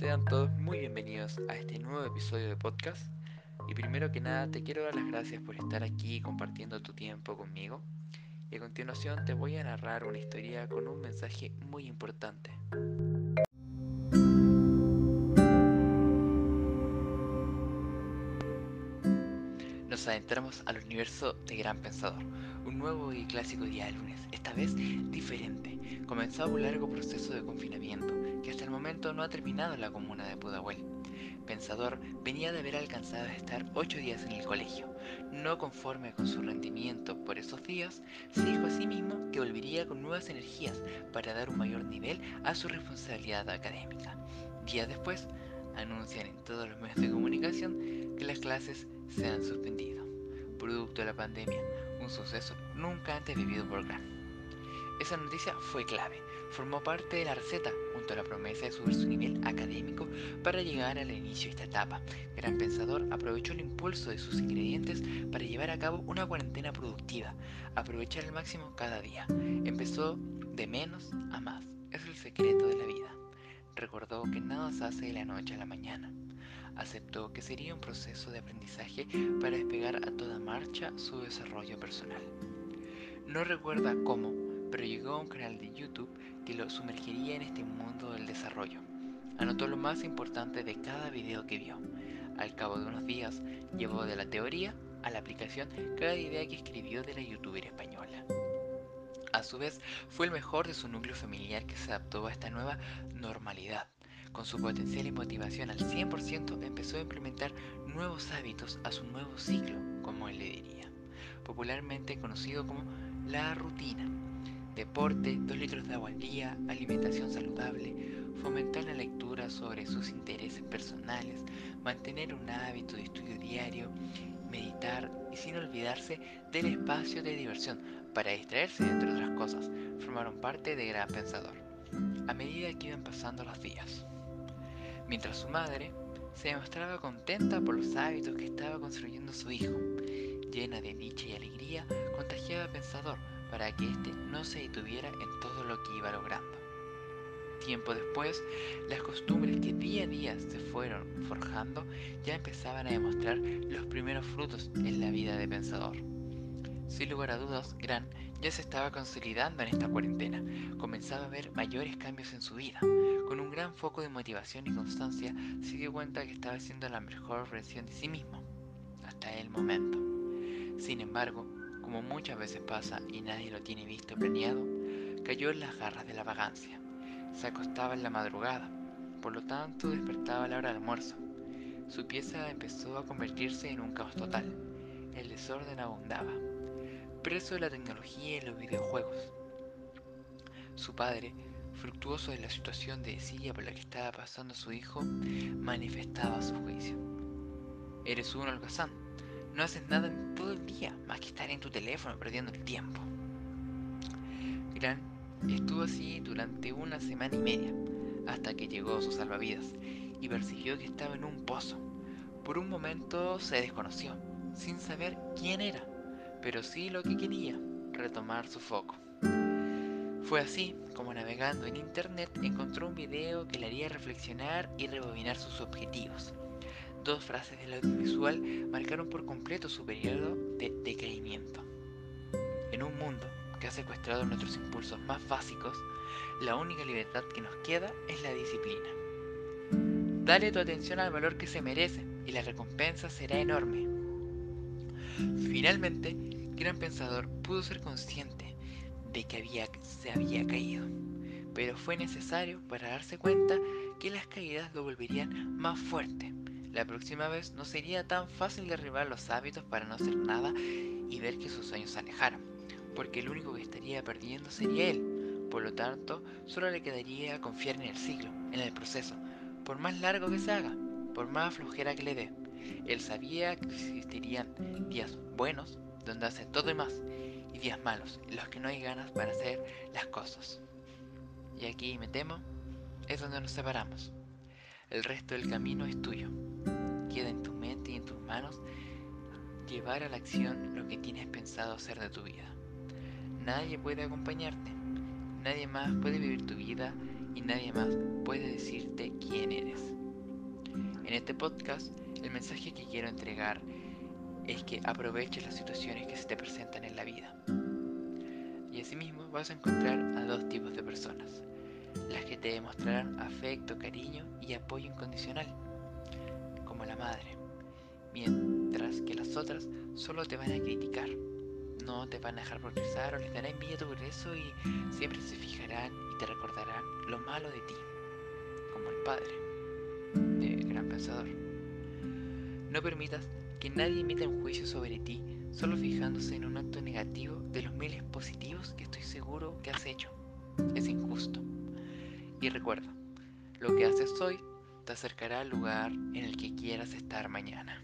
Sean todos muy bienvenidos a este nuevo episodio de podcast. Y primero que nada te quiero dar las gracias por estar aquí compartiendo tu tiempo conmigo. Y a continuación te voy a narrar una historia con un mensaje muy importante. Nos adentramos al universo de Gran Pensador, un nuevo y clásico día lunes, esta vez diferente. Comenzaba un largo proceso de confinamiento que no ha terminado la comuna de Pudahuel. Pensador venía de haber alcanzado a estar ocho días en el colegio. No conforme con su rendimiento por esos días, se dijo a sí mismo que volvería con nuevas energías para dar un mayor nivel a su responsabilidad académica. Días después, anuncian en todos los medios de comunicación que las clases se han suspendido, producto de la pandemia, un suceso nunca antes vivido por Gran. Esa noticia fue clave, formó parte de la receta junto a la promesa de subir su nivel académico para llegar al inicio de esta etapa. Gran Pensador aprovechó el impulso de sus ingredientes para llevar a cabo una cuarentena productiva, aprovechar al máximo cada día. Empezó de menos a más, es el secreto de la vida. Recordó que nada se hace de la noche a la mañana. Aceptó que sería un proceso de aprendizaje para despegar a toda marcha su desarrollo personal. No recuerda cómo, pero llegó a un canal de YouTube que lo sumergiría en este mundo del desarrollo. Anotó lo más importante de cada video que vio. Al cabo de unos días, llevó de la teoría a la aplicación cada idea que escribió de la youtuber española. A su vez, fue el mejor de su núcleo familiar que se adaptó a esta nueva normalidad. Con su potencial y motivación al 100% empezó a implementar nuevos hábitos a su nuevo ciclo, como él le diría, popularmente conocido como la rutina. Deporte, 2 litros de agua al día, alimentación saludable, fomentar la lectura sobre sus intereses personales, mantener un hábito de estudio diario, meditar y sin olvidarse del espacio de diversión para distraerse entre otras cosas, formaron parte de Gran Pensador, a medida que iban pasando los días. Mientras su madre se mostraba contenta por los hábitos que estaba construyendo su hijo, llena de dicha y alegría, contagiaba a Pensador para que éste no se detuviera en todo lo que iba logrando. Tiempo después, las costumbres que día a día se fueron forjando ya empezaban a demostrar los primeros frutos en la vida de Pensador. Sin lugar a dudas, Gran ya se estaba consolidando en esta cuarentena, comenzaba a ver mayores cambios en su vida. Con un gran foco de motivación y constancia, se dio cuenta que estaba siendo la mejor versión de sí mismo, hasta el momento. Sin embargo, como muchas veces pasa y nadie lo tiene visto planeado, cayó en las garras de la vagancia. Se acostaba en la madrugada, por lo tanto despertaba a la hora del almuerzo. Su pieza empezó a convertirse en un caos total. El desorden abundaba, preso de la tecnología y los videojuegos. Su padre, fructuoso de la situación de silla por la que estaba pasando su hijo, manifestaba su juicio. Eres un holgazán, no haces nada en todo el día más que estar en tu teléfono perdiendo el tiempo. Gran estuvo así durante una semana y media, hasta que llegó su salvavidas y percibió que estaba en un pozo. Por un momento se desconoció, sin saber quién era, pero sí lo que quería, retomar su foco. Fue así como navegando en internet encontró un video que le haría reflexionar y rebobinar sus objetivos. Dos frases del audiovisual marcaron por completo su periodo de decaimiento. En un mundo que ha secuestrado nuestros impulsos más básicos, la única libertad que nos queda es la disciplina. Dale tu atención al valor que se merece y la recompensa será enorme. Finalmente, Gran Pensador pudo ser consciente de que había, se había caído, pero fue necesario para darse cuenta que las caídas lo volverían más fuerte. La próxima vez no sería tan fácil derribar los hábitos para no hacer nada y ver que sus sueños se alejaran, porque el único que estaría perdiendo sería él. Por lo tanto, solo le quedaría confiar en el ciclo, en el proceso, por más largo que se haga, por más flojera que le dé. Él sabía que existirían días buenos, donde hace todo y más, y días malos, en los que no hay ganas para hacer las cosas. Y aquí me temo, es donde nos separamos. El resto del camino es tuyo. Queda en tu mente y en tus manos llevar a la acción lo que tienes pensado hacer de tu vida. Nadie puede acompañarte, nadie más puede vivir tu vida y nadie más puede decirte quién eres. En este podcast, el mensaje que quiero entregar es que aproveches las situaciones que se te presentan en la vida. Y asimismo vas a encontrar a dos tipos de personas. Las que te demostrarán afecto, cariño y apoyo incondicional, como la madre. Mientras que las otras solo te van a criticar. No te van a dejar progresar o les dará envidia tu progreso y siempre se fijarán y te recordarán lo malo de ti, como el padre de Gran Pensador. No permitas que nadie emita un juicio sobre ti solo fijándose en un acto negativo de los miles positivos que estoy seguro que has hecho. Es injusto. Y recuerda, lo que haces hoy te acercará al lugar en el que quieras estar mañana.